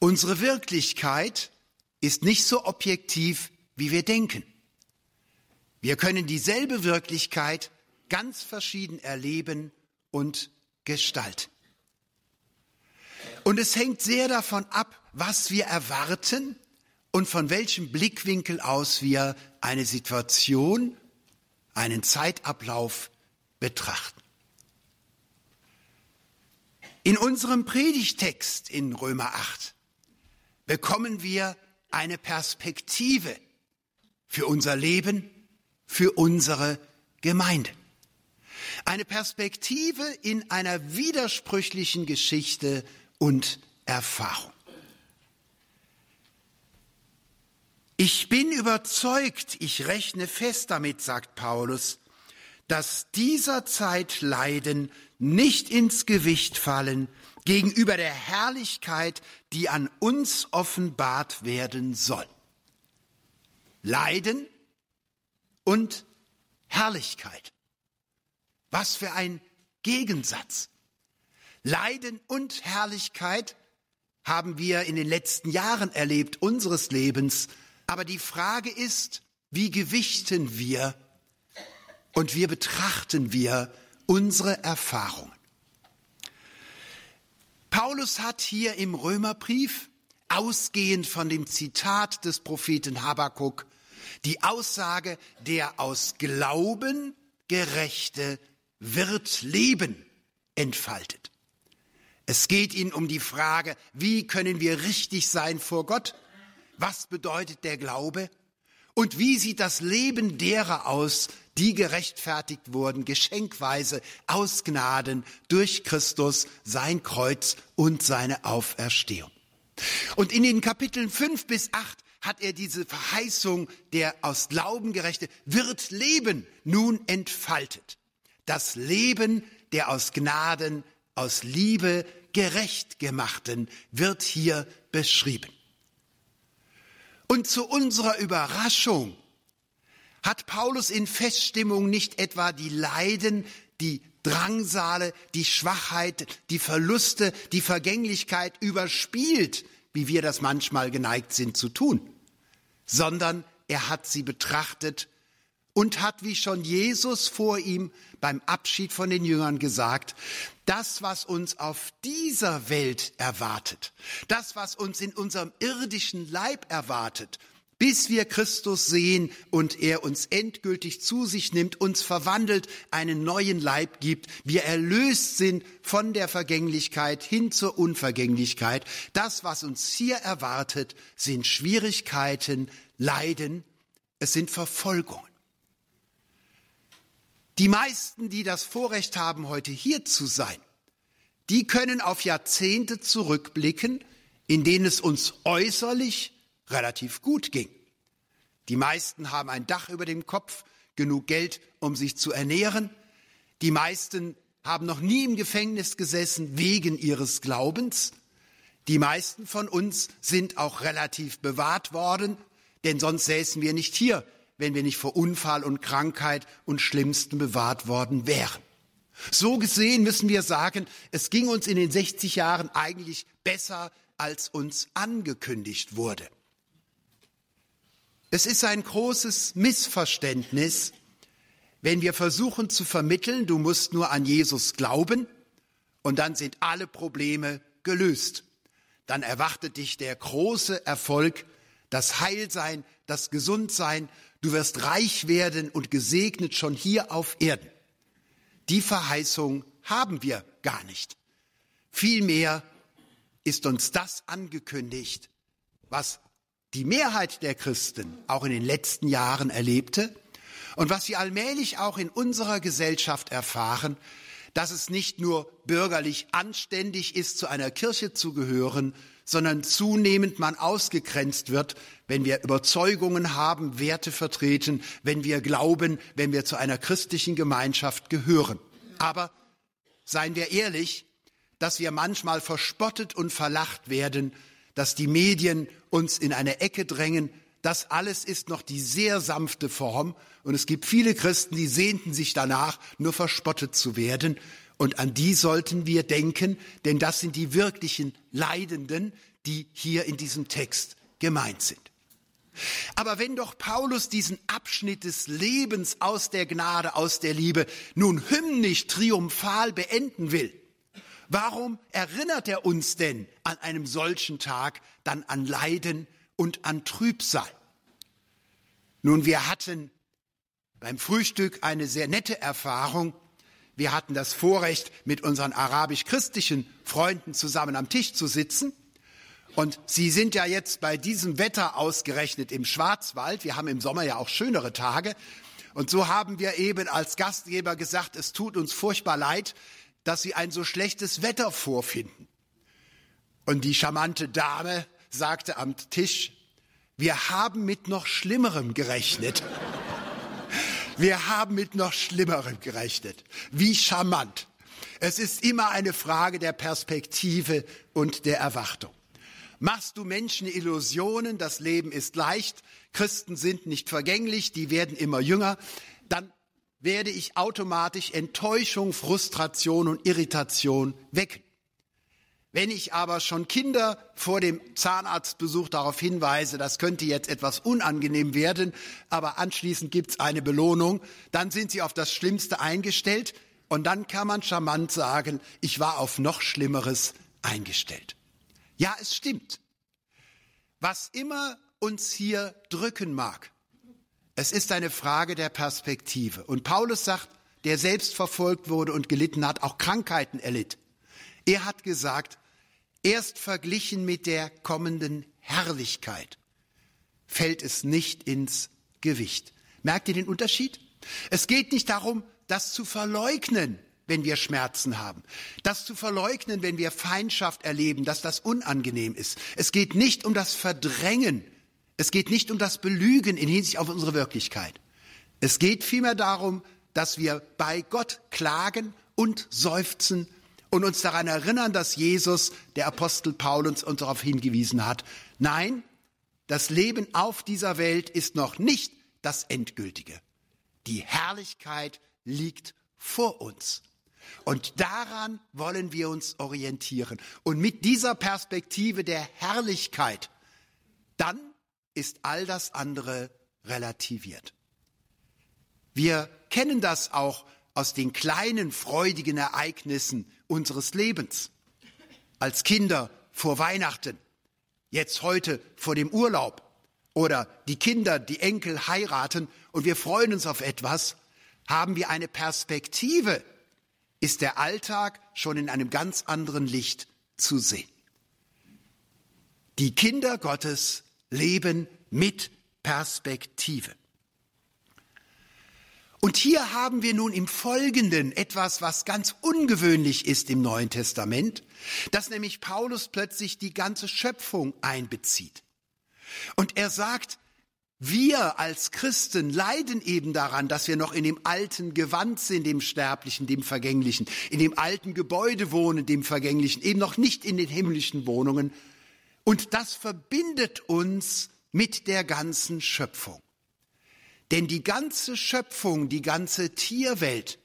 Unsere Wirklichkeit ist nicht so objektiv, wie wir denken. Wir können dieselbe Wirklichkeit ganz verschieden erleben und gestalten. Und es hängt sehr davon ab, was wir erwarten und von welchem Blickwinkel aus wir eine Situation, einen Zeitablauf betrachten. In unserem Predigtext in Römer 8 bekommen wir eine Perspektive für unser Leben, für unsere Gemeinde. Eine Perspektive in einer widersprüchlichen Geschichte und Erfahrung. Ich bin überzeugt, ich rechne fest damit, sagt Paulus, dass dieser Zeit Leiden nicht ins Gewicht fallen gegenüber der Herrlichkeit, die an uns offenbart werden soll. Leiden und Herrlichkeit. Was für ein Gegensatz. Leiden und Herrlichkeit haben wir in den letzten Jahren erlebt unseres Lebens. Aber die Frage ist, wie gewichten wir und wie betrachten wir unsere Erfahrungen? Paulus hat hier im Römerbrief, ausgehend von dem Zitat des Propheten Habakkuk, die Aussage, der aus Glauben Gerechte wird leben, entfaltet. Es geht ihnen um die Frage, wie können wir richtig sein vor Gott? Was bedeutet der Glaube? Und wie sieht das Leben derer aus, die gerechtfertigt wurden, geschenkweise aus Gnaden durch Christus, sein Kreuz und seine Auferstehung? Und in den Kapiteln 5 bis 8 hat er diese Verheißung, der aus Glauben gerechte wird leben, nun entfaltet. Das Leben der aus Gnaden, aus Liebe gerecht gemachten wird hier beschrieben. Und zu unserer Überraschung hat Paulus in Feststimmung nicht etwa die Leiden, die Drangsale, die Schwachheit, die Verluste, die Vergänglichkeit überspielt, wie wir das manchmal geneigt sind zu tun, sondern er hat sie betrachtet und hat, wie schon Jesus vor ihm beim Abschied von den Jüngern gesagt, das, was uns auf dieser Welt erwartet, das, was uns in unserem irdischen Leib erwartet, bis wir Christus sehen und er uns endgültig zu sich nimmt, uns verwandelt, einen neuen Leib gibt, wir erlöst sind von der Vergänglichkeit hin zur Unvergänglichkeit. Das, was uns hier erwartet, sind Schwierigkeiten, Leiden, es sind Verfolgungen. Die meisten, die das Vorrecht haben, heute hier zu sein, die können auf Jahrzehnte zurückblicken, in denen es uns äußerlich relativ gut ging. Die meisten haben ein Dach über dem Kopf, genug Geld, um sich zu ernähren. Die meisten haben noch nie im Gefängnis gesessen wegen ihres Glaubens. Die meisten von uns sind auch relativ bewahrt worden, denn sonst säßen wir nicht hier, wenn wir nicht vor Unfall und Krankheit und Schlimmsten bewahrt worden wären. So gesehen müssen wir sagen, es ging uns in den 60 Jahren eigentlich besser, als uns angekündigt wurde. Es ist ein großes Missverständnis, wenn wir versuchen zu vermitteln, du musst nur an Jesus glauben und dann sind alle Probleme gelöst. Dann erwartet dich der große Erfolg, das Heilsein, das Gesundsein, du wirst reich werden und gesegnet schon hier auf Erden. Die Verheißung haben wir gar nicht. Vielmehr ist uns das angekündigt, was die Mehrheit der Christen auch in den letzten Jahren erlebte und was sie allmählich auch in unserer Gesellschaft erfahren, dass es nicht nur bürgerlich anständig ist, zu einer Kirche zu gehören, sondern zunehmend man ausgegrenzt wird, wenn wir Überzeugungen haben, Werte vertreten, wenn wir glauben, wenn wir zu einer christlichen Gemeinschaft gehören. Aber seien wir ehrlich, dass wir manchmal verspottet und verlacht werden, dass die Medien uns in eine Ecke drängen. Das alles ist noch die sehr sanfte Form. Und es gibt viele Christen, die sehnten sich danach, nur verspottet zu werden. Und an die sollten wir denken, denn das sind die wirklichen Leidenden, die hier in diesem Text gemeint sind. Aber wenn doch Paulus diesen Abschnitt des Lebens aus der Gnade, aus der Liebe nun hymnisch triumphal beenden will, warum erinnert er uns denn an einem solchen Tag dann an Leiden und an Trübsal? Nun, wir hatten beim Frühstück eine sehr nette Erfahrung. Wir hatten das Vorrecht, mit unseren arabisch-christlichen Freunden zusammen am Tisch zu sitzen. Und Sie sind ja jetzt bei diesem Wetter ausgerechnet im Schwarzwald. Wir haben im Sommer ja auch schönere Tage. Und so haben wir eben als Gastgeber gesagt, es tut uns furchtbar leid, dass Sie ein so schlechtes Wetter vorfinden. Und die charmante Dame sagte am Tisch, wir haben mit noch Schlimmerem gerechnet. Wir haben mit noch Schlimmerem gerechnet. Wie charmant. Es ist immer eine Frage der Perspektive und der Erwartung. Machst du Menschen Illusionen, das Leben ist leicht, Christen sind nicht vergänglich, die werden immer jünger, dann werde ich automatisch Enttäuschung, Frustration und Irritation wecken. Wenn ich aber schon Kinder vor dem Zahnarztbesuch darauf hinweise, das könnte jetzt etwas unangenehm werden, aber anschließend gibt es eine Belohnung, dann sind sie auf das Schlimmste eingestellt und dann kann man charmant sagen, ich war auf noch Schlimmeres eingestellt. Ja, es stimmt. Was immer uns hier drücken mag, es ist eine Frage der Perspektive. Und Paulus sagt, der selbst verfolgt wurde und gelitten hat, auch Krankheiten erlitt. Er hat gesagt, erst verglichen mit der kommenden Herrlichkeit fällt es nicht ins Gewicht. Merkt ihr den Unterschied? Es geht nicht darum, das zu verleugnen, wenn wir Schmerzen haben. Das zu verleugnen, wenn wir Feindschaft erleben, dass das unangenehm ist. Es geht nicht um das Verdrängen. Es geht nicht um das Belügen in Hinsicht auf unsere Wirklichkeit. Es geht vielmehr darum, dass wir bei Gott klagen und seufzen und uns daran erinnern, dass Jesus, der Apostel Paulus, uns darauf hingewiesen hat. Nein, das Leben auf dieser Welt ist noch nicht das Endgültige. Die Herrlichkeit liegt vor uns. Und daran wollen wir uns orientieren. Und mit dieser Perspektive der Herrlichkeit, dann ist all das andere relativiert. Wir kennen das auch aus den kleinen freudigen Ereignissen unseres Lebens. Als Kinder vor Weihnachten, jetzt heute vor dem Urlaub oder die Kinder, die Enkel heiraten und wir freuen uns auf etwas, haben wir eine Perspektive, ist der Alltag schon in einem ganz anderen Licht zu sehen. Die Kinder Gottes leben mit Perspektive. Und hier haben wir nun im Folgenden etwas, was ganz ungewöhnlich ist im Neuen Testament, dass nämlich Paulus plötzlich die ganze Schöpfung einbezieht. Und er sagt, wir als Christen leiden eben daran, dass wir noch in dem alten Gewand sind, dem Sterblichen, dem Vergänglichen, in dem alten Gebäude wohnen, dem Vergänglichen, eben noch nicht in den himmlischen Wohnungen. Und das verbindet uns mit der ganzen Schöpfung. Denn die ganze Schöpfung, die ganze Tierwelt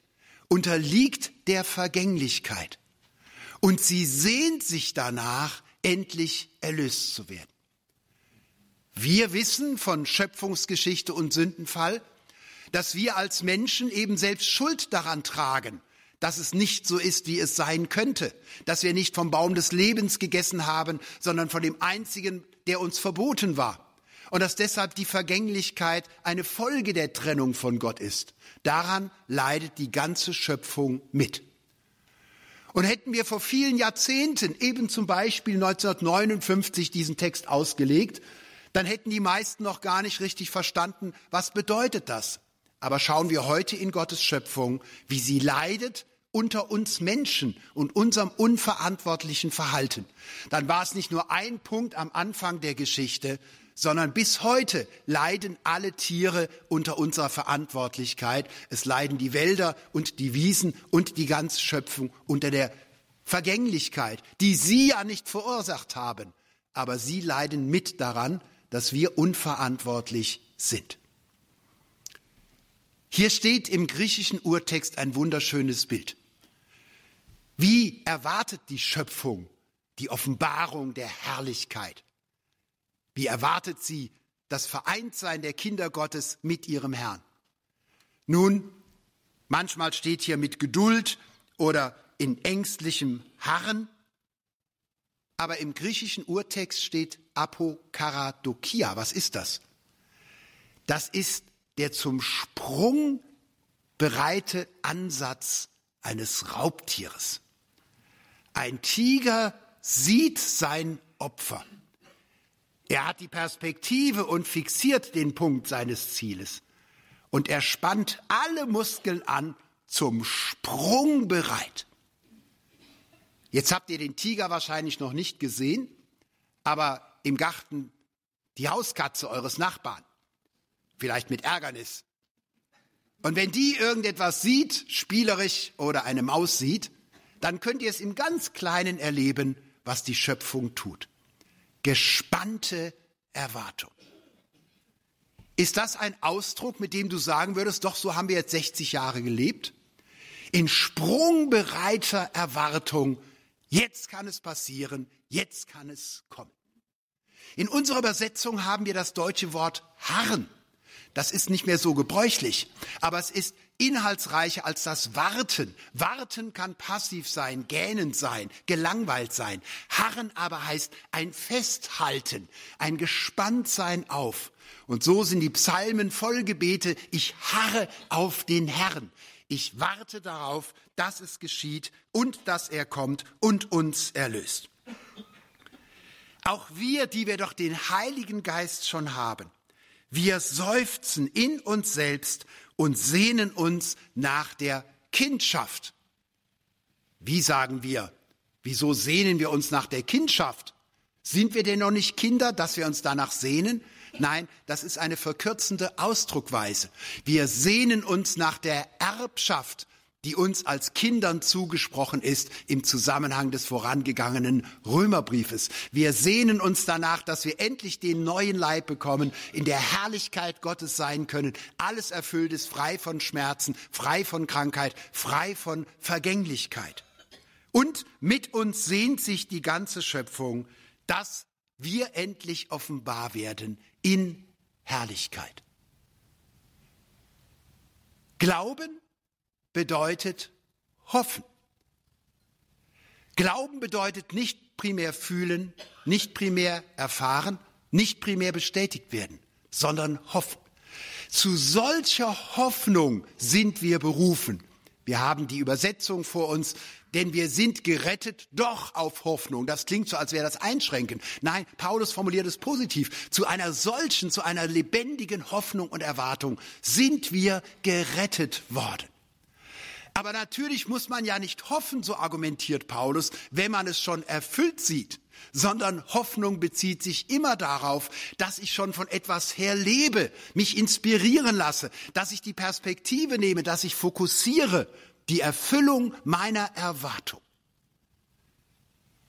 unterliegt der Vergänglichkeit. Und sie sehnt sich danach, endlich erlöst zu werden. Wir wissen von Schöpfungsgeschichte und Sündenfall, dass wir als Menschen eben selbst Schuld daran tragen, dass es nicht so ist, wie es sein könnte, dass wir nicht vom Baum des Lebens gegessen haben, sondern von dem einzigen, der uns verboten war. Und dass deshalb die Vergänglichkeit eine Folge der Trennung von Gott ist. Daran leidet die ganze Schöpfung mit. Und hätten wir vor vielen Jahrzehnten, eben zum Beispiel 1959, diesen Text ausgelegt, dann hätten die meisten noch gar nicht richtig verstanden, was bedeutet das. Aber schauen wir heute in Gottes Schöpfung, wie sie leidet unter uns Menschen und unserem unverantwortlichen Verhalten. Dann war es nicht nur ein Punkt am Anfang der Geschichte, sondern bis heute leiden alle Tiere unter unserer Verantwortlichkeit. Es leiden die Wälder und die Wiesen und die ganze Schöpfung unter der Vergänglichkeit, die sie ja nicht verursacht haben. Aber sie leiden mit daran, dass wir unverantwortlich sind. Hier steht im griechischen Urtext ein wunderschönes Bild. Wie erwartet die Schöpfung die Offenbarung der Herrlichkeit? Wie erwartet sie das Vereintsein der Kinder Gottes mit ihrem Herrn? Nun, manchmal steht hier mit Geduld oder in ängstlichem Harren, aber im griechischen Urtext steht Apokaradokia. Was ist das? Das ist der zum Sprung bereite Ansatz eines Raubtieres. Ein Tiger sieht sein Opfer. Er hat die Perspektive und fixiert den Punkt seines Zieles. Und er spannt alle Muskeln an, zum Sprung bereit. Jetzt habt ihr den Tiger wahrscheinlich noch nicht gesehen, aber im Garten die Hauskatze eures Nachbarn. Vielleicht mit Ärgernis. Und wenn die irgendetwas sieht, spielerisch oder eine Maus sieht, dann könnt ihr es im ganz Kleinen erleben, was die Schöpfung tut. Gespannte Erwartung. Ist das ein Ausdruck, mit dem du sagen würdest, doch so haben wir jetzt 60 Jahre gelebt? In sprungbereiter Erwartung, jetzt kann es passieren, jetzt kann es kommen. In unserer Übersetzung haben wir das deutsche Wort harren. Das ist nicht mehr so gebräuchlich, aber es ist inhaltsreicher als das Warten. Warten kann passiv sein, gähnend sein, gelangweilt sein. Harren aber heißt ein Festhalten, ein Gespanntsein auf. Und so sind die Psalmen voll Gebete, ich harre auf den Herrn. Ich warte darauf, dass es geschieht und dass er kommt und uns erlöst. Auch wir, die wir doch den Heiligen Geist schon haben, wir seufzen in uns selbst und sehnen uns nach der Kindschaft. Wie sagen wir? Wieso sehnen wir uns nach der Kindschaft? Sind wir denn noch nicht Kinder, dass wir uns danach sehnen? Nein, das ist eine verkürzende Ausdruckweise. Wir sehnen uns nach der Erbschaft, die uns als Kindern zugesprochen ist im Zusammenhang des vorangegangenen Römerbriefes. Wir sehnen uns danach, dass wir endlich den neuen Leib bekommen, in der Herrlichkeit Gottes sein können. Alles erfüllt ist, frei von Schmerzen, frei von Krankheit, frei von Vergänglichkeit. Und mit uns sehnt sich die ganze Schöpfung, dass wir endlich offenbar werden in Herrlichkeit. Glauben bedeutet hoffen. Glauben bedeutet nicht primär fühlen, nicht primär erfahren, nicht primär bestätigt werden, sondern hoffen. Zu solcher Hoffnung sind wir berufen. Wir haben die Übersetzung vor uns, denn wir sind gerettet doch auf Hoffnung. Das klingt so, als wäre das einschränkend. Nein, Paulus formuliert es positiv. Zu einer solchen, zu einer lebendigen Hoffnung und Erwartung sind wir gerettet worden. Aber natürlich muss man ja nicht hoffen, so argumentiert Paulus, wenn man es schon erfüllt sieht, sondern Hoffnung bezieht sich immer darauf, dass ich schon von etwas her lebe, mich inspirieren lasse, dass ich die Perspektive nehme, dass ich fokussiere, die Erfüllung meiner Erwartung.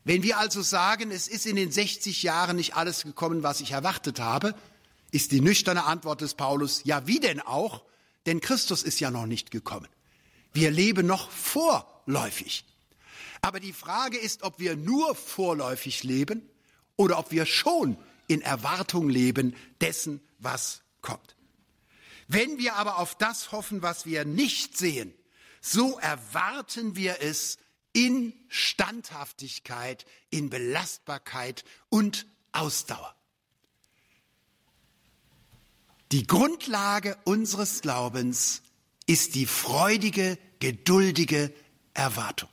Wenn wir also sagen, es ist in den 60 Jahren nicht alles gekommen, was ich erwartet habe, ist die nüchterne Antwort des Paulus, ja wie denn auch, denn Christus ist ja noch nicht gekommen. Wir leben noch vorläufig. Aber die Frage ist, ob wir nur vorläufig leben oder ob wir schon in Erwartung leben dessen, was kommt. Wenn wir aber auf das hoffen, was wir nicht sehen, so erwarten wir es in Standhaftigkeit, in Belastbarkeit und Ausdauer. Die Grundlage unseres Glaubens ist die freudige, geduldige Erwartung.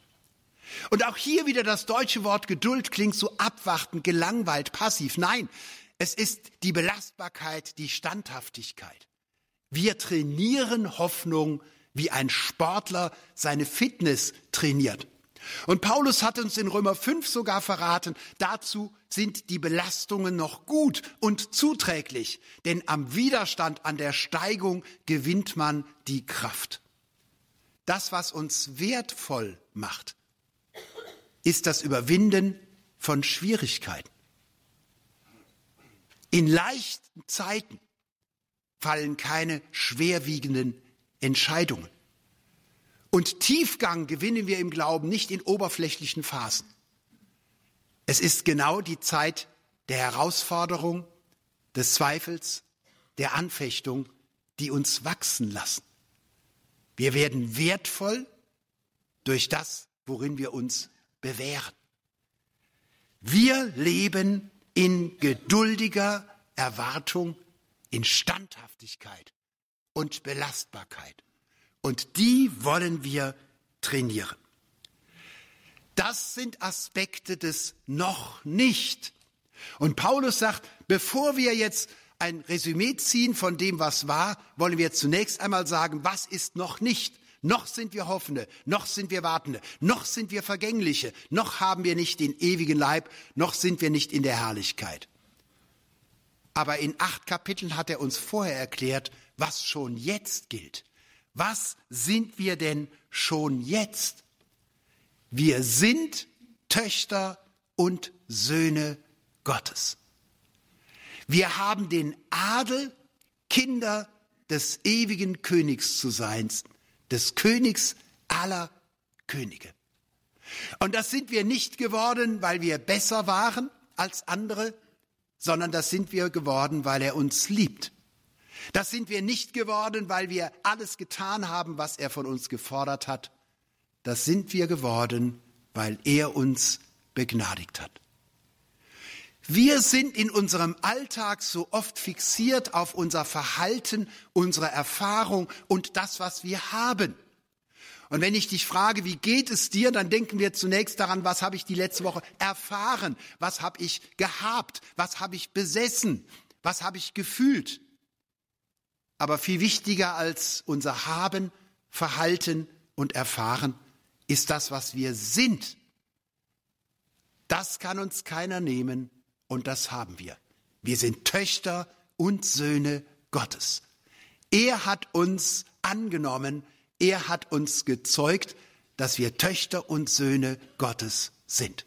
Und auch hier wieder das deutsche Wort Geduld klingt so abwartend, gelangweilt, passiv. Nein, es ist die Belastbarkeit, die Standhaftigkeit. Wir trainieren Hoffnung, wie ein Sportler seine Fitness trainiert. Und Paulus hat uns in Römer 5 sogar verraten, dazu sind die Belastungen noch gut und zuträglich, denn am Widerstand an der Steigung gewinnt man die Kraft. Das, was uns wertvoll macht, ist das Überwinden von Schwierigkeiten. In leichten Zeiten fallen keine schwerwiegenden Entscheidungen. Und Tiefgang gewinnen wir im Glauben nicht in oberflächlichen Phasen. Es ist genau die Zeit der Herausforderung, des Zweifels, der Anfechtung, die uns wachsen lassen. Wir werden wertvoll durch das, worin wir uns bewähren. Wir leben in geduldiger Erwartung, in Standhaftigkeit und Belastbarkeit. Und die wollen wir trainieren. Das sind Aspekte des noch nicht. Und Paulus sagt, bevor wir jetzt ein Resümee ziehen von dem, was war, wollen wir zunächst einmal sagen, was ist noch nicht. Noch sind wir Hoffende, noch sind wir Wartende, noch sind wir Vergängliche, noch haben wir nicht den ewigen Leib, noch sind wir nicht in der Herrlichkeit. Aber in acht Kapiteln hat er uns vorher erklärt, was schon jetzt gilt. Was sind wir denn schon jetzt? Wir sind Töchter und Söhne Gottes. Wir haben den Adel, Kinder des ewigen Königs zu sein, des Königs aller Könige. Und das sind wir nicht geworden, weil wir besser waren als andere, sondern das sind wir geworden, weil er uns liebt. Das sind wir nicht geworden, weil wir alles getan haben, was er von uns gefordert hat. Das sind wir geworden, weil er uns begnadigt hat. Wir sind in unserem Alltag so oft fixiert auf unser Verhalten, unsere Erfahrung und das, was wir haben. Und wenn ich dich frage, wie geht es dir, dann denken wir zunächst daran, was habe ich die letzte Woche erfahren, was habe ich gehabt, was habe ich besessen, was habe ich gefühlt. Aber viel wichtiger als unser Haben, Verhalten und Erfahren ist das, was wir sind. Das kann uns keiner nehmen und das haben wir. Wir sind Töchter und Söhne Gottes. Er hat uns angenommen, er hat uns gezeugt, dass wir Töchter und Söhne Gottes sind.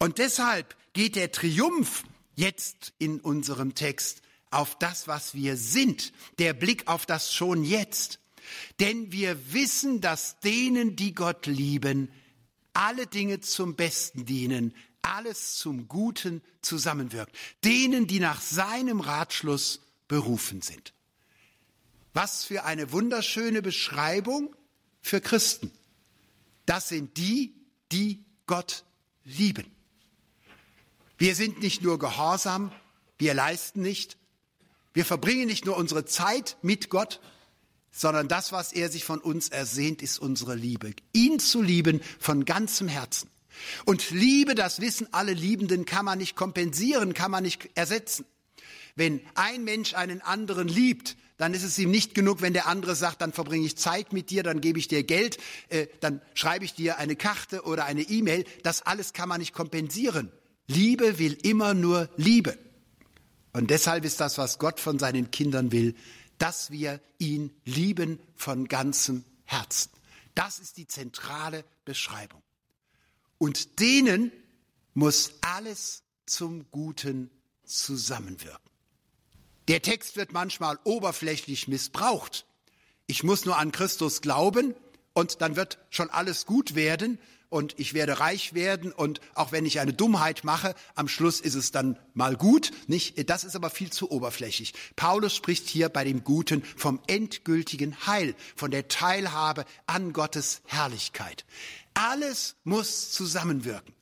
Und deshalb geht der Triumph jetzt in unserem Text auf das, was wir sind, der Blick auf das schon jetzt. Denn wir wissen, dass denen, die Gott lieben, alle Dinge zum Besten dienen, alles zum Guten zusammenwirkt, denen, die nach seinem Ratschluss berufen sind. Was für eine wunderschöne Beschreibung für Christen. Das sind die, die Gott lieben. Wir sind nicht nur gehorsam, wir leisten nicht, wir verbringen nicht nur unsere Zeit mit Gott, sondern das, was er sich von uns ersehnt, ist unsere Liebe. Ihn zu lieben von ganzem Herzen. Und Liebe, das wissen alle Liebenden, kann man nicht kompensieren, kann man nicht ersetzen. Wenn ein Mensch einen anderen liebt, dann ist es ihm nicht genug, wenn der andere sagt, dann verbringe ich Zeit mit dir, dann gebe ich dir Geld, äh, dann schreibe ich dir eine Karte oder eine E-Mail. Das alles kann man nicht kompensieren. Liebe will immer nur Liebe. Und deshalb ist das, was Gott von seinen Kindern will, dass wir ihn lieben von ganzem Herzen. Das ist die zentrale Beschreibung. Und denen muss alles zum Guten zusammenwirken. Der Text wird manchmal oberflächlich missbraucht. Ich muss nur an Christus glauben und dann wird schon alles gut werden und ich werde reich werden und auch wenn ich eine Dummheit mache, am Schluss ist es dann mal gut, nicht? Das ist aber viel zu oberflächlich. Paulus spricht hier bei dem Guten vom endgültigen Heil, von der Teilhabe an Gottes Herrlichkeit. Alles muss zusammenwirken.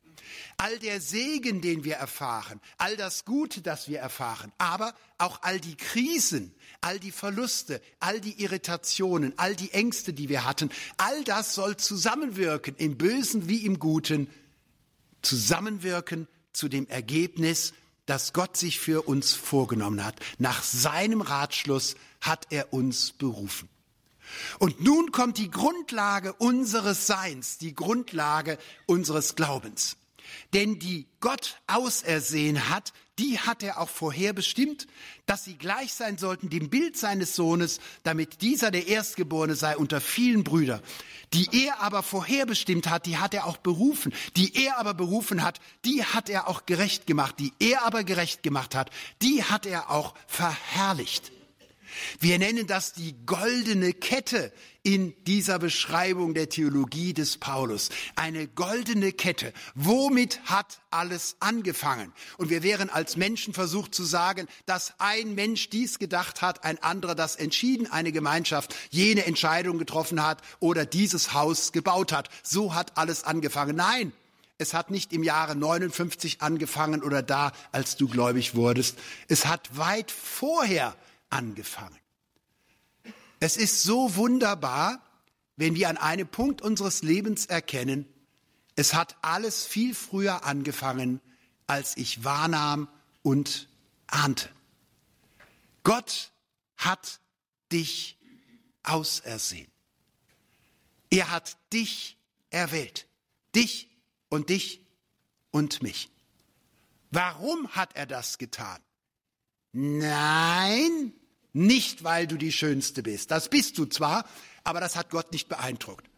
All der Segen, den wir erfahren, all das Gute, das wir erfahren, aber auch all die Krisen, all die Verluste, all die Irritationen, all die Ängste, die wir hatten, all das soll zusammenwirken, im Bösen wie im Guten, zusammenwirken zu dem Ergebnis, das Gott sich für uns vorgenommen hat. Nach seinem Ratschluss hat er uns berufen. Und nun kommt die Grundlage unseres Seins, die Grundlage unseres Glaubens. Denn die Gott ausersehen hat, die hat er auch vorherbestimmt, dass sie gleich sein sollten dem Bild seines Sohnes, damit dieser der Erstgeborene sei unter vielen Brüdern. Die er aber vorherbestimmt hat, die hat er auch berufen. Die er aber berufen hat, die hat er auch gerecht gemacht. Die er aber gerecht gemacht hat, die hat er auch verherrlicht. Wir nennen das die goldene Kette in dieser Beschreibung der Theologie des Paulus. Eine goldene Kette. Womit hat alles angefangen? Und wir wären als Menschen versucht zu sagen, dass ein Mensch dies gedacht hat, ein anderer das entschieden, eine Gemeinschaft jene Entscheidung getroffen hat oder dieses Haus gebaut hat. So hat alles angefangen. Nein, es hat nicht im Jahre 59 angefangen oder da, als du gläubig wurdest. Es hat weit vorher angefangen. Es ist so wunderbar, wenn wir an einem Punkt unseres Lebens erkennen, es hat alles viel früher angefangen, als ich wahrnahm und ahnte. Gott hat dich ausersehen. Er hat dich erwählt. Dich und dich und mich. Warum hat er das getan? Nein, nicht weil du die Schönste bist. Das bist du zwar, aber das hat Gott nicht beeindruckt.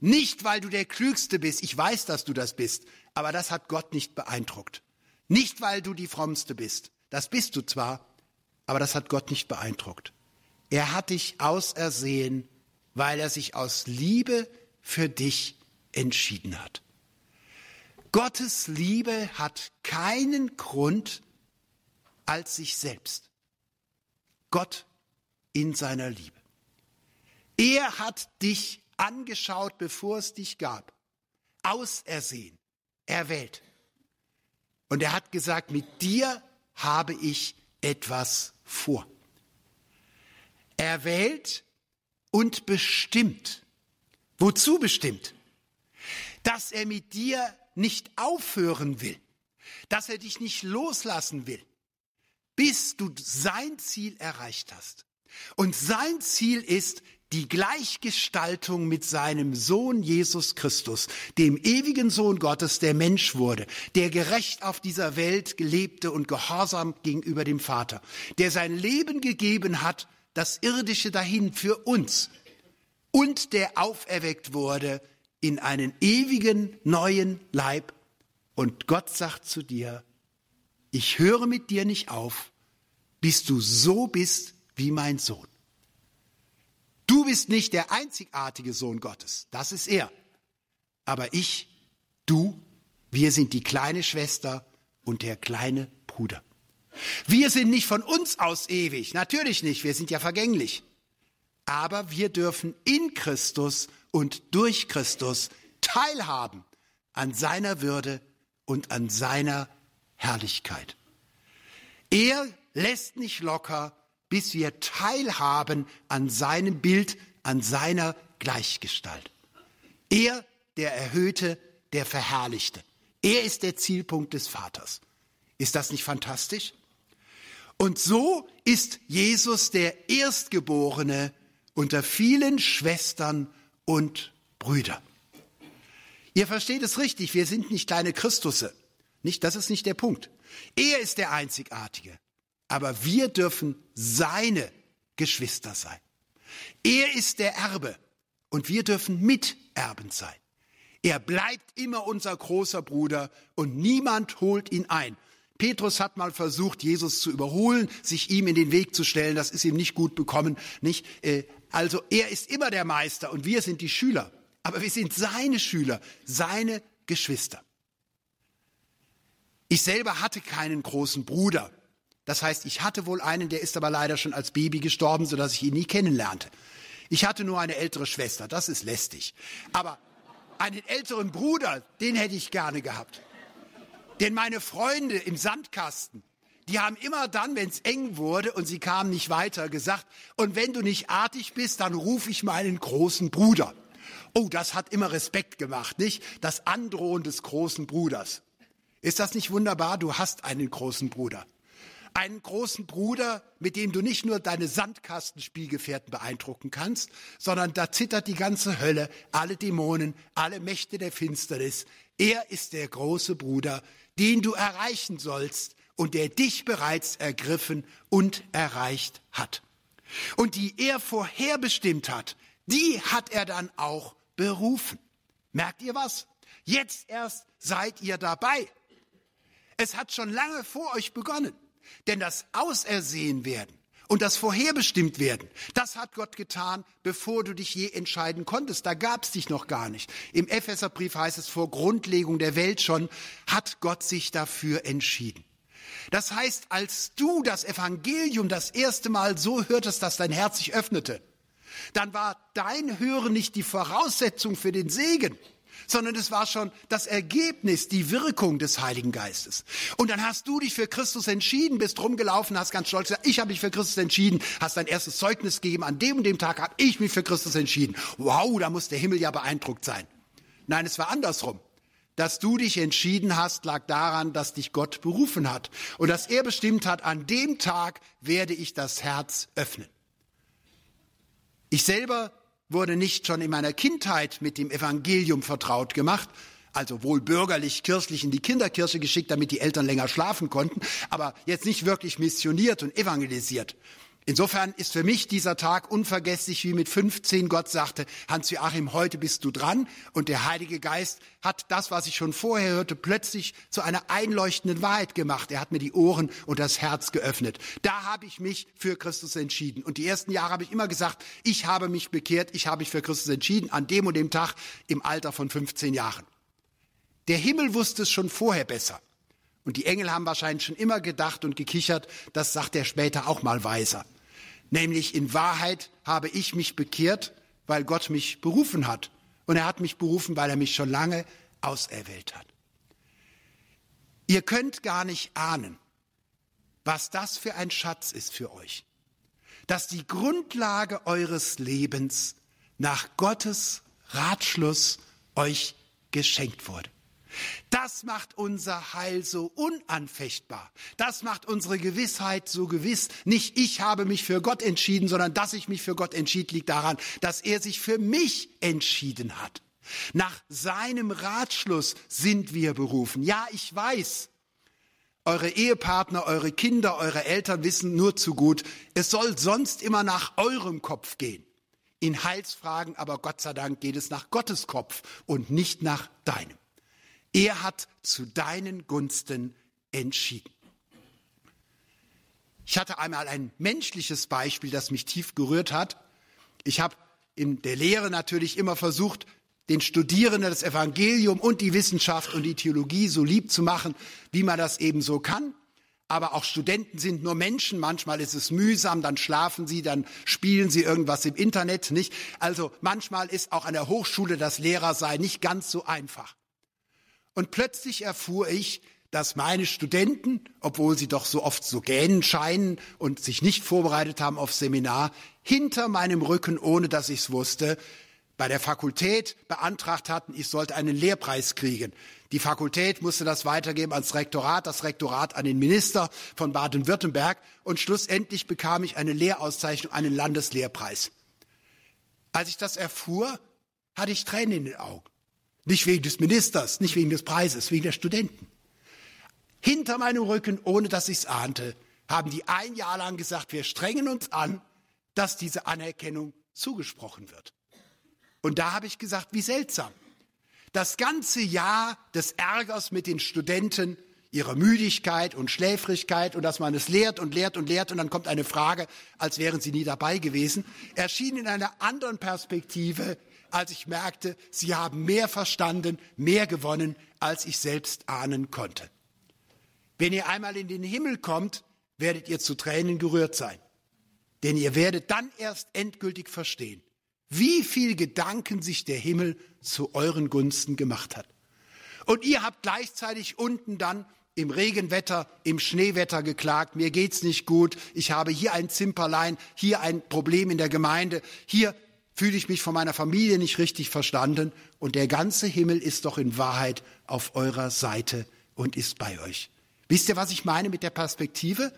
Nicht weil du der Klügste bist. Ich weiß, dass du das bist, aber das hat Gott nicht beeindruckt. Nicht weil du die Frommste bist. Das bist du zwar, aber das hat Gott nicht beeindruckt. Er hat dich ausersehen, weil er sich aus Liebe für dich entschieden hat. Gottes Liebe hat keinen Grund als sich selbst. Gott in seiner Liebe. Er hat dich angeschaut, bevor es dich gab, ausersehen, erwählt. Und er hat gesagt, mit dir habe ich etwas vor. Erwählt und bestimmt. Wozu bestimmt? Dass er mit dir nicht aufhören will, dass er dich nicht loslassen will, bis du sein Ziel erreicht hast. Und sein Ziel ist die Gleichgestaltung mit seinem Sohn Jesus Christus, dem ewigen Sohn Gottes, der Mensch wurde, der gerecht auf dieser Welt gelebte und gehorsam gegenüber dem Vater, der sein Leben gegeben hat, das irdische dahin für uns und der auferweckt wurde in einen ewigen neuen Leib. Und Gott sagt zu dir, ich höre mit dir nicht auf, bis du so bist wie mein Sohn. Du bist nicht der einzigartige Sohn Gottes, das ist er. Aber ich, du, wir sind die kleine Schwester und der kleine Bruder. Wir sind nicht von uns aus ewig, natürlich nicht, wir sind ja vergänglich. Aber wir dürfen in Christus und durch Christus teilhaben an seiner Würde und an seiner Herrlichkeit. Er lässt nicht locker, bis wir teilhaben an seinem Bild, an seiner Gleichgestalt. Er, der Erhöhte, der Verherrlichte. Er ist der Zielpunkt des Vaters. Ist das nicht fantastisch? Und so ist Jesus der Erstgeborene unter vielen Schwestern und Brüder. Ihr versteht es richtig, wir sind nicht kleine Christusse. Nicht, das ist nicht der Punkt. Er ist der Einzigartige. Aber wir dürfen seine Geschwister sein. Er ist der Erbe und wir dürfen Miterben sein. Er bleibt immer unser großer Bruder und niemand holt ihn ein. Petrus hat mal versucht, Jesus zu überholen, sich ihm in den Weg zu stellen. Das ist ihm nicht gut bekommen. Nicht? Äh, also er ist immer der Meister und wir sind die Schüler. Aber wir sind seine Schüler, seine Geschwister. Ich selber hatte keinen großen Bruder. Das heißt, ich hatte wohl einen, der ist aber leider schon als Baby gestorben, sodass ich ihn nie kennenlernte. Ich hatte nur eine ältere Schwester, das ist lästig. Aber einen älteren Bruder, den hätte ich gerne gehabt. Denn meine Freunde im Sandkasten, die haben immer dann, wenn es eng wurde und sie kamen nicht weiter, gesagt, und wenn du nicht artig bist, dann ruf ich meinen großen Bruder. Oh, das hat immer Respekt gemacht, nicht? Das Androhen des großen Bruders. Ist das nicht wunderbar? Du hast einen großen Bruder. Einen großen Bruder, mit dem du nicht nur deine Sandkastenspielgefährten beeindrucken kannst, sondern da zittert die ganze Hölle, alle Dämonen, alle Mächte der Finsternis. Er ist der große Bruder, den du erreichen sollst und der dich bereits ergriffen und erreicht hat. Und die er vorherbestimmt hat, die hat er dann auch berufen. Merkt ihr was? Jetzt erst seid ihr dabei. Es hat schon lange vor euch begonnen. Denn das Ausersehen werden und das vorherbestimmt werden, das hat Gott getan, bevor du dich je entscheiden konntest. Da gab es dich noch gar nicht. Im Epheserbrief heißt es, vor Grundlegung der Welt schon hat Gott sich dafür entschieden. Das heißt, als du das Evangelium das erste Mal so hörtest, dass dein Herz sich öffnete, dann war dein Hören nicht die Voraussetzung für den Segen, sondern es war schon das Ergebnis, die Wirkung des Heiligen Geistes. Und dann hast du dich für Christus entschieden, bist rumgelaufen, hast ganz stolz gesagt, ich habe mich für Christus entschieden, hast dein erstes Zeugnis gegeben, an dem und dem Tag habe ich mich für Christus entschieden. Wow, da muss der Himmel ja beeindruckt sein. Nein, es war andersrum. Dass du dich entschieden hast, lag daran, dass dich Gott berufen hat und dass er bestimmt hat, an dem Tag werde ich das Herz öffnen. Ich selber wurde nicht schon in meiner Kindheit mit dem Evangelium vertraut gemacht, also wohl bürgerlich, kirchlich in die Kinderkirche geschickt, damit die Eltern länger schlafen konnten, aber jetzt nicht wirklich missioniert und evangelisiert. Insofern ist für mich dieser Tag unvergesslich, wie mit 15 Gott sagte, Hans-Joachim, heute bist du dran. Und der Heilige Geist hat das, was ich schon vorher hörte, plötzlich zu einer einleuchtenden Wahrheit gemacht. Er hat mir die Ohren und das Herz geöffnet. Da habe ich mich für Christus entschieden. Und die ersten Jahre habe ich immer gesagt, ich habe mich bekehrt, ich habe mich für Christus entschieden, an dem und dem Tag im Alter von 15 Jahren. Der Himmel wusste es schon vorher besser. Und die Engel haben wahrscheinlich schon immer gedacht und gekichert, das sagt er später auch mal weiser. Nämlich in Wahrheit habe ich mich bekehrt, weil Gott mich berufen hat. Und er hat mich berufen, weil er mich schon lange auserwählt hat. Ihr könnt gar nicht ahnen, was das für ein Schatz ist für euch. Dass die Grundlage eures Lebens nach Gottes Ratschluss euch geschenkt wurde. Das macht unser Heil so unanfechtbar. Das macht unsere Gewissheit so gewiss. Nicht ich habe mich für Gott entschieden, sondern dass ich mich für Gott entschied, liegt daran, dass er sich für mich entschieden hat. Nach seinem Ratschluss sind wir berufen. Ja, ich weiß, eure Ehepartner, eure Kinder, eure Eltern wissen nur zu gut, es soll sonst immer nach eurem Kopf gehen. In Heilsfragen aber Gott sei Dank geht es nach Gottes Kopf und nicht nach deinem. Er hat zu deinen Gunsten entschieden. Ich hatte einmal ein menschliches Beispiel, das mich tief gerührt hat. Ich habe in der Lehre natürlich immer versucht, den Studierenden das Evangelium und die Wissenschaft und die Theologie so lieb zu machen, wie man das eben so kann. Aber auch Studenten sind nur Menschen. Manchmal ist es mühsam, dann schlafen sie, dann spielen sie irgendwas im Internet, nicht? Also manchmal ist auch an der Hochschule das Lehrersein nicht ganz so einfach. Und plötzlich erfuhr ich, dass meine Studenten, obwohl sie doch so oft so gähnen scheinen und sich nicht vorbereitet haben auf Seminar, hinter meinem Rücken, ohne dass ich es wusste, bei der Fakultät beantragt hatten, ich sollte einen Lehrpreis kriegen. Die Fakultät musste das weitergeben ans Rektorat, das Rektorat an den Minister von Baden-Württemberg und schlussendlich bekam ich eine Lehrauszeichnung, einen Landeslehrpreis. Als ich das erfuhr, hatte ich Tränen in den Augen. Nicht wegen des Ministers, nicht wegen des Preises, wegen der Studenten. Hinter meinem Rücken, ohne dass ich es ahnte, haben die ein Jahr lang gesagt, wir strengen uns an, dass diese Anerkennung zugesprochen wird. Und da habe ich gesagt, wie seltsam. Das ganze Jahr des Ärgers mit den Studenten, ihrer Müdigkeit und Schläfrigkeit und dass man es lehrt und lehrt und lehrt und dann kommt eine Frage, als wären sie nie dabei gewesen, erschien in einer anderen Perspektive als ich merkte, sie haben mehr verstanden, mehr gewonnen, als ich selbst ahnen konnte. Wenn ihr einmal in den Himmel kommt, werdet ihr zu Tränen gerührt sein. Denn ihr werdet dann erst endgültig verstehen, wie viel Gedanken sich der Himmel zu euren Gunsten gemacht hat. Und ihr habt gleichzeitig unten dann im Regenwetter, im Schneewetter geklagt, mir geht's nicht gut, ich habe hier ein Zimperlein, hier ein Problem in der Gemeinde, hier fühle ich mich von meiner Familie nicht richtig verstanden und der ganze Himmel ist doch in Wahrheit auf eurer Seite und ist bei euch. Wisst ihr, was ich meine mit der Perspektive?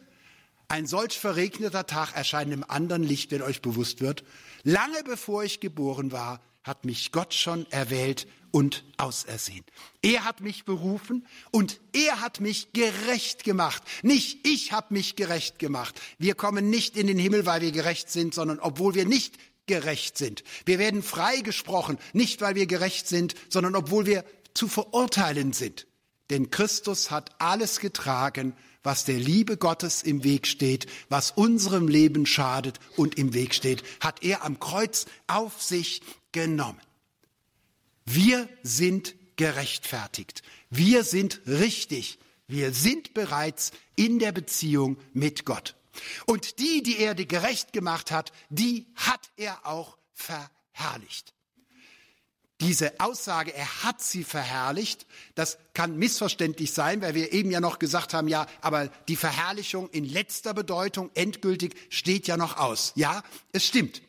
Ein solch verregneter Tag erscheint im anderen Licht, wenn euch bewusst wird. Lange bevor ich geboren war, hat mich Gott schon erwählt und ausersehen. Er hat mich berufen und er hat mich gerecht gemacht. Nicht ich habe mich gerecht gemacht. Wir kommen nicht in den Himmel, weil wir gerecht sind, sondern obwohl wir nicht gerecht sind. Wir werden freigesprochen, nicht weil wir gerecht sind, sondern obwohl wir zu verurteilen sind. Denn Christus hat alles getragen, was der Liebe Gottes im Weg steht, was unserem Leben schadet und im Weg steht, hat er am Kreuz auf sich genommen. Wir sind gerechtfertigt. Wir sind richtig. Wir sind bereits in der Beziehung mit Gott. Und die, die er gerecht gemacht hat, die hat er auch verherrlicht. Diese Aussage, er hat sie verherrlicht, das kann missverständlich sein, weil wir eben ja noch gesagt haben, ja, aber die Verherrlichung in letzter Bedeutung, endgültig, steht ja noch aus. Ja, es stimmt.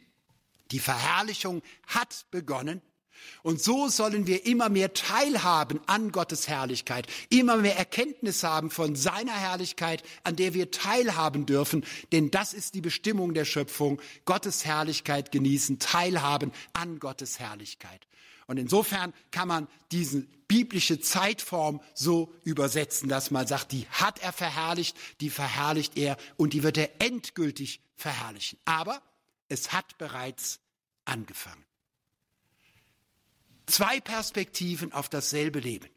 Die Verherrlichung hat begonnen und so sollen wir immer mehr teilhaben an Gottes Herrlichkeit, immer mehr Erkenntnis haben von seiner Herrlichkeit, an der wir teilhaben dürfen, denn das ist die Bestimmung der Schöpfung, Gottes Herrlichkeit genießen, teilhaben an Gottes Herrlichkeit. Und insofern kann man diese biblische Zeitform so übersetzen, dass man sagt, die hat er verherrlicht, die verherrlicht er und die wird er endgültig verherrlichen. Aber es hat bereits angefangen. Zwei Perspektiven auf dasselbe Leben.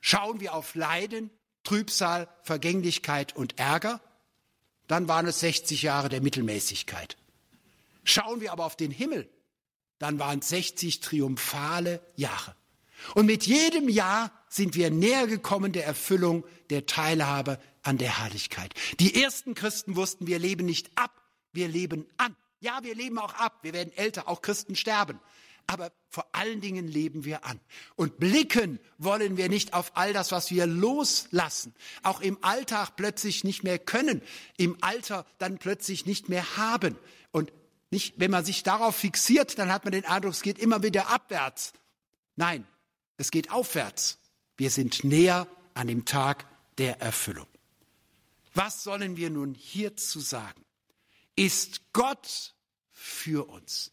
Schauen wir auf Leiden, Trübsal, Vergänglichkeit und Ärger, dann waren es 60 Jahre der Mittelmäßigkeit. Schauen wir aber auf den Himmel, dann waren es 60 triumphale Jahre. Und mit jedem Jahr sind wir näher gekommen der Erfüllung der Teilhabe an der Herrlichkeit. Die ersten Christen wussten, wir leben nicht ab, wir leben an. Ja, wir leben auch ab, wir werden älter, auch Christen sterben aber vor allen Dingen leben wir an. Und blicken wollen wir nicht auf all das, was wir loslassen, auch im Alltag plötzlich nicht mehr können, im Alter dann plötzlich nicht mehr haben. Und nicht, wenn man sich darauf fixiert, dann hat man den Eindruck, es geht immer wieder abwärts. Nein, es geht aufwärts. Wir sind näher an dem Tag der Erfüllung. Was sollen wir nun hierzu sagen? Ist Gott für uns?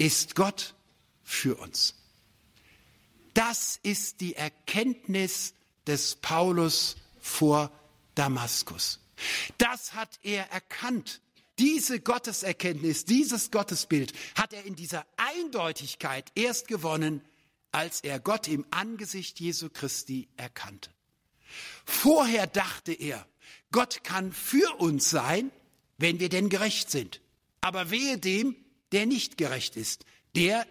Ist Gott für uns. Das ist die Erkenntnis des Paulus vor Damaskus. Das hat er erkannt. Diese Gotteserkenntnis, dieses Gottesbild hat er in dieser Eindeutigkeit erst gewonnen, als er Gott im Angesicht Jesu Christi erkannte. Vorher dachte er, Gott kann für uns sein, wenn wir denn gerecht sind. Aber wehe dem, der nicht gerecht ist, der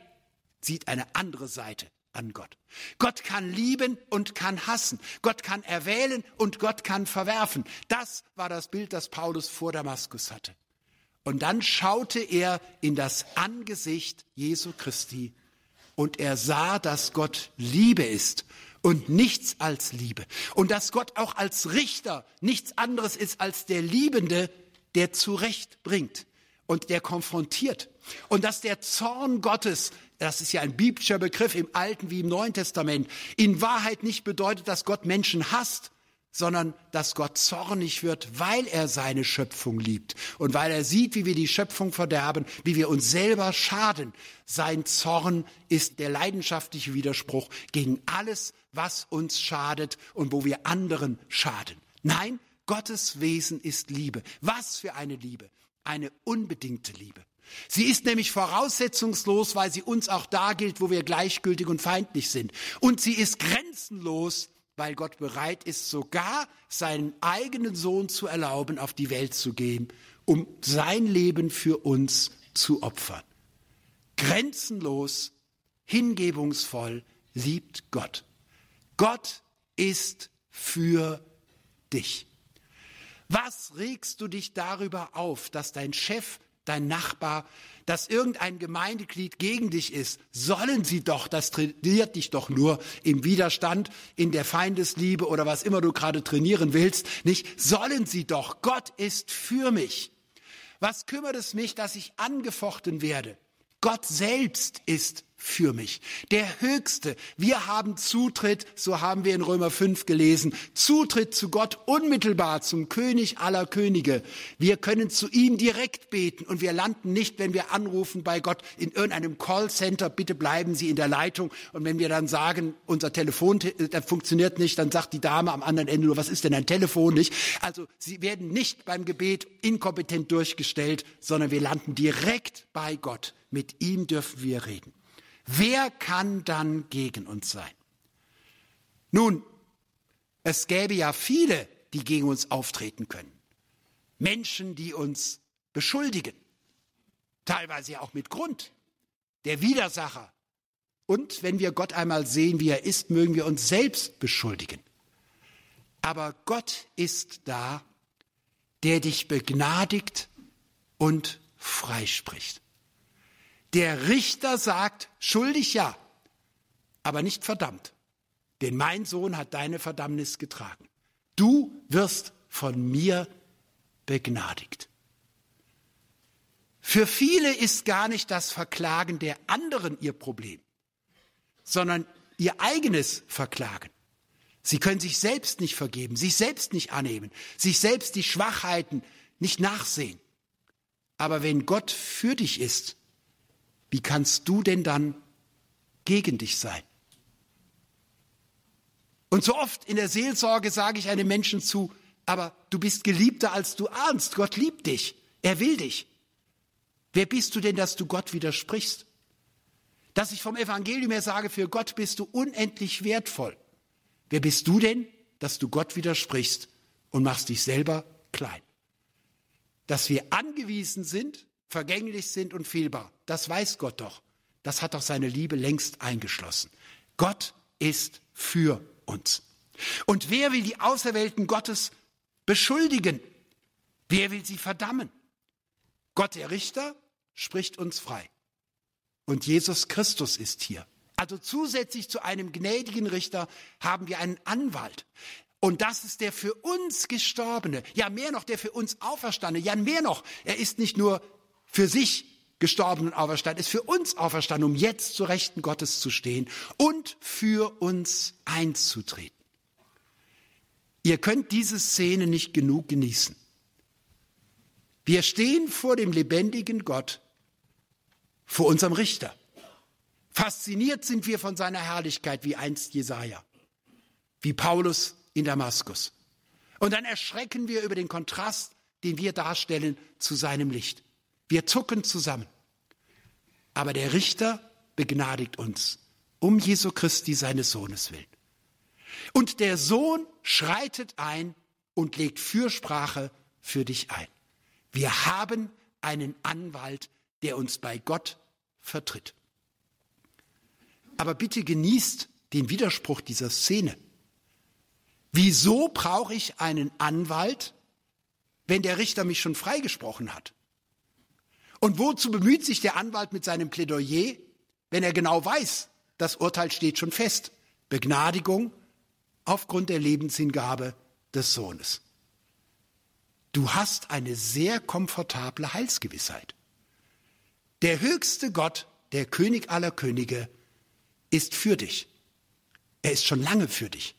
sieht eine andere Seite an Gott. Gott kann lieben und kann hassen. Gott kann erwählen und Gott kann verwerfen. Das war das Bild, das Paulus vor Damaskus hatte. Und dann schaute er in das Angesicht Jesu Christi und er sah, dass Gott Liebe ist und nichts als Liebe. Und dass Gott auch als Richter nichts anderes ist als der Liebende, der zurecht bringt und der konfrontiert. Und dass der Zorn Gottes, das ist ja ein biblischer Begriff im Alten wie im Neuen Testament, in Wahrheit nicht bedeutet, dass Gott Menschen hasst, sondern dass Gott zornig wird, weil er seine Schöpfung liebt und weil er sieht, wie wir die Schöpfung verderben, wie wir uns selber schaden. Sein Zorn ist der leidenschaftliche Widerspruch gegen alles, was uns schadet und wo wir anderen schaden. Nein, Gottes Wesen ist Liebe. Was für eine Liebe eine unbedingte Liebe. Sie ist nämlich voraussetzungslos, weil sie uns auch da gilt, wo wir gleichgültig und feindlich sind. Und sie ist grenzenlos, weil Gott bereit ist, sogar seinen eigenen Sohn zu erlauben, auf die Welt zu gehen, um sein Leben für uns zu opfern. Grenzenlos, hingebungsvoll liebt Gott. Gott ist für dich. Was regst du dich darüber auf, dass dein Chef, dein Nachbar, dass irgendein Gemeindeglied gegen dich ist? Sollen sie doch, das trainiert dich doch nur im Widerstand, in der Feindesliebe oder was immer du gerade trainieren willst, nicht? Sollen sie doch. Gott ist für mich. Was kümmert es mich, dass ich angefochten werde? Gott selbst ist für mich. Der Höchste. Wir haben Zutritt, so haben wir in Römer 5 gelesen, Zutritt zu Gott unmittelbar, zum König aller Könige. Wir können zu ihm direkt beten und wir landen nicht, wenn wir anrufen bei Gott in irgendeinem Callcenter, bitte bleiben Sie in der Leitung. Und wenn wir dann sagen, unser Telefon das funktioniert nicht, dann sagt die Dame am anderen Ende nur, was ist denn ein Telefon nicht? Also Sie werden nicht beim Gebet inkompetent durchgestellt, sondern wir landen direkt bei Gott. Mit ihm dürfen wir reden. Wer kann dann gegen uns sein? Nun, es gäbe ja viele, die gegen uns auftreten können. Menschen, die uns beschuldigen, teilweise ja auch mit Grund. Der Widersacher. Und wenn wir Gott einmal sehen, wie er ist, mögen wir uns selbst beschuldigen. Aber Gott ist da, der dich begnadigt und freispricht. Der Richter sagt, schuldig ja, aber nicht verdammt. Denn mein Sohn hat deine Verdammnis getragen. Du wirst von mir begnadigt. Für viele ist gar nicht das Verklagen der anderen ihr Problem, sondern ihr eigenes Verklagen. Sie können sich selbst nicht vergeben, sich selbst nicht annehmen, sich selbst die Schwachheiten nicht nachsehen. Aber wenn Gott für dich ist, wie kannst du denn dann gegen dich sein? Und so oft in der Seelsorge sage ich einem Menschen zu, aber du bist geliebter, als du ahnst. Gott liebt dich. Er will dich. Wer bist du denn, dass du Gott widersprichst? Dass ich vom Evangelium her sage, für Gott bist du unendlich wertvoll. Wer bist du denn, dass du Gott widersprichst und machst dich selber klein? Dass wir angewiesen sind, vergänglich sind und fehlbar, das weiß Gott doch. Das hat doch seine Liebe längst eingeschlossen. Gott ist für uns. Und wer will die Auserwählten Gottes beschuldigen? Wer will sie verdammen? Gott der Richter spricht uns frei. Und Jesus Christus ist hier. Also zusätzlich zu einem gnädigen Richter haben wir einen Anwalt. Und das ist der für uns Gestorbene. Ja, mehr noch, der für uns Auferstandene. Ja, mehr noch, er ist nicht nur für sich gestorben und auferstanden, ist für uns auferstanden, um jetzt zu Rechten Gottes zu stehen und für uns einzutreten. Ihr könnt diese Szene nicht genug genießen. Wir stehen vor dem lebendigen Gott, vor unserem Richter. Fasziniert sind wir von seiner Herrlichkeit, wie einst Jesaja, wie Paulus in Damaskus. Und dann erschrecken wir über den Kontrast, den wir darstellen zu seinem Licht. Wir zucken zusammen. Aber der Richter begnadigt uns um Jesu Christi seines Sohnes willen. Und der Sohn schreitet ein und legt Fürsprache für dich ein. Wir haben einen Anwalt, der uns bei Gott vertritt. Aber bitte genießt den Widerspruch dieser Szene. Wieso brauche ich einen Anwalt, wenn der Richter mich schon freigesprochen hat? Und wozu bemüht sich der Anwalt mit seinem Plädoyer, wenn er genau weiß, das Urteil steht schon fest. Begnadigung aufgrund der Lebenshingabe des Sohnes. Du hast eine sehr komfortable Heilsgewissheit. Der höchste Gott, der König aller Könige, ist für dich. Er ist schon lange für dich.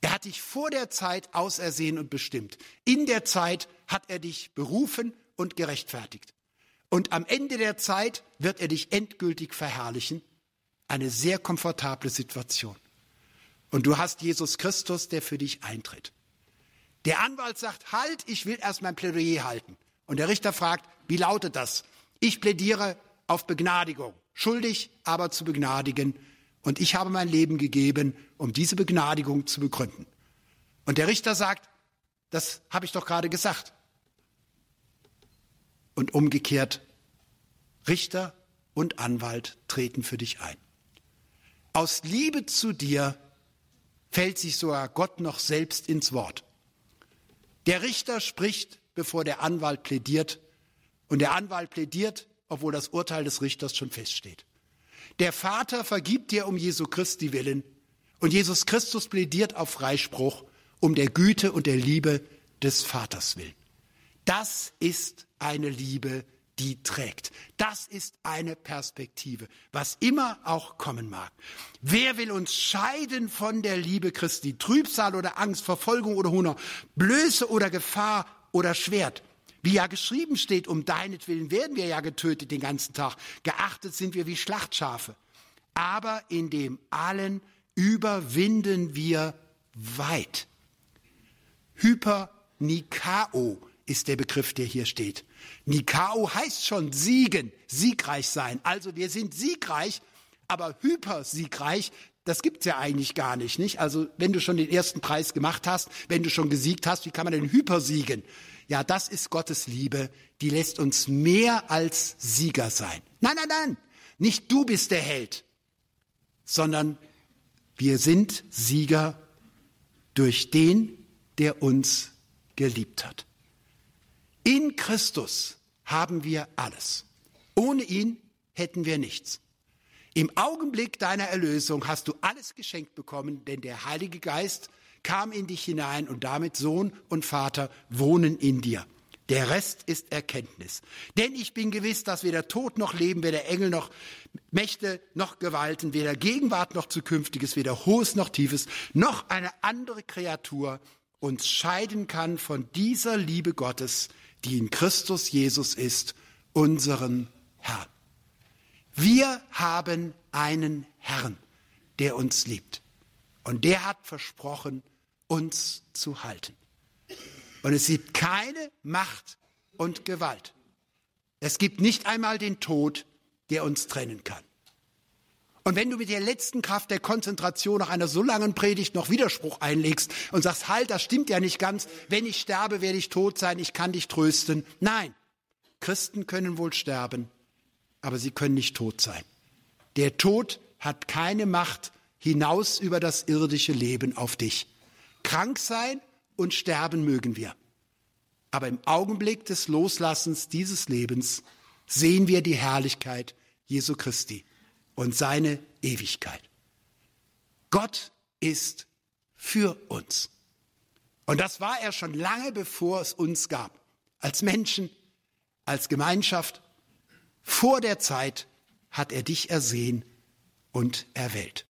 Er hat dich vor der Zeit ausersehen und bestimmt. In der Zeit hat er dich berufen und gerechtfertigt. Und am Ende der Zeit wird er dich endgültig verherrlichen. Eine sehr komfortable Situation. Und du hast Jesus Christus, der für dich eintritt. Der Anwalt sagt, halt, ich will erst mein Plädoyer halten. Und der Richter fragt, wie lautet das? Ich plädiere auf Begnadigung. Schuldig, aber zu begnadigen. Und ich habe mein Leben gegeben, um diese Begnadigung zu begründen. Und der Richter sagt, das habe ich doch gerade gesagt und umgekehrt, Richter und Anwalt treten für dich ein. Aus Liebe zu dir fällt sich sogar Gott noch selbst ins Wort. Der Richter spricht, bevor der Anwalt plädiert, und der Anwalt plädiert, obwohl das Urteil des Richters schon feststeht. Der Vater vergibt dir um Jesu Christi willen, und Jesus Christus plädiert auf Freispruch um der Güte und der Liebe des Vaters willen. Das ist eine Liebe, die trägt. Das ist eine Perspektive, was immer auch kommen mag. Wer will uns scheiden von der Liebe Christi? Trübsal oder Angst, Verfolgung oder Hunger, Blöße oder Gefahr oder Schwert? Wie ja geschrieben steht, um deinetwillen werden wir ja getötet den ganzen Tag. Geachtet sind wir wie Schlachtschafe. Aber in dem allen überwinden wir weit. Hypernikao ist der Begriff, der hier steht. Nikao heißt schon siegen, siegreich sein. Also wir sind siegreich, aber hypersiegreich, das gibt's ja eigentlich gar nicht, nicht? Also, wenn du schon den ersten Preis gemacht hast, wenn du schon gesiegt hast, wie kann man denn hypersiegen? Ja, das ist Gottes Liebe, die lässt uns mehr als Sieger sein. Nein, nein, nein, nicht du bist der Held, sondern wir sind Sieger durch den, der uns geliebt hat. In Christus haben wir alles. Ohne ihn hätten wir nichts. Im Augenblick deiner Erlösung hast du alles geschenkt bekommen, denn der Heilige Geist kam in dich hinein und damit Sohn und Vater wohnen in dir. Der Rest ist Erkenntnis. Denn ich bin gewiss, dass weder Tod noch Leben, weder Engel noch Mächte noch Gewalten, weder Gegenwart noch Zukünftiges, weder Hohes noch Tiefes, noch eine andere Kreatur uns scheiden kann von dieser Liebe Gottes, die in Christus Jesus ist, unseren Herrn. Wir haben einen Herrn, der uns liebt. Und der hat versprochen, uns zu halten. Und es gibt keine Macht und Gewalt. Es gibt nicht einmal den Tod, der uns trennen kann. Und wenn du mit der letzten Kraft der Konzentration nach einer so langen Predigt noch Widerspruch einlegst und sagst, halt, das stimmt ja nicht ganz, wenn ich sterbe, werde ich tot sein, ich kann dich trösten. Nein, Christen können wohl sterben, aber sie können nicht tot sein. Der Tod hat keine Macht hinaus über das irdische Leben auf dich. Krank sein und sterben mögen wir. Aber im Augenblick des Loslassens dieses Lebens sehen wir die Herrlichkeit Jesu Christi und seine Ewigkeit. Gott ist für uns. Und das war er schon lange bevor es uns gab. Als Menschen, als Gemeinschaft. Vor der Zeit hat er dich ersehen und erwählt.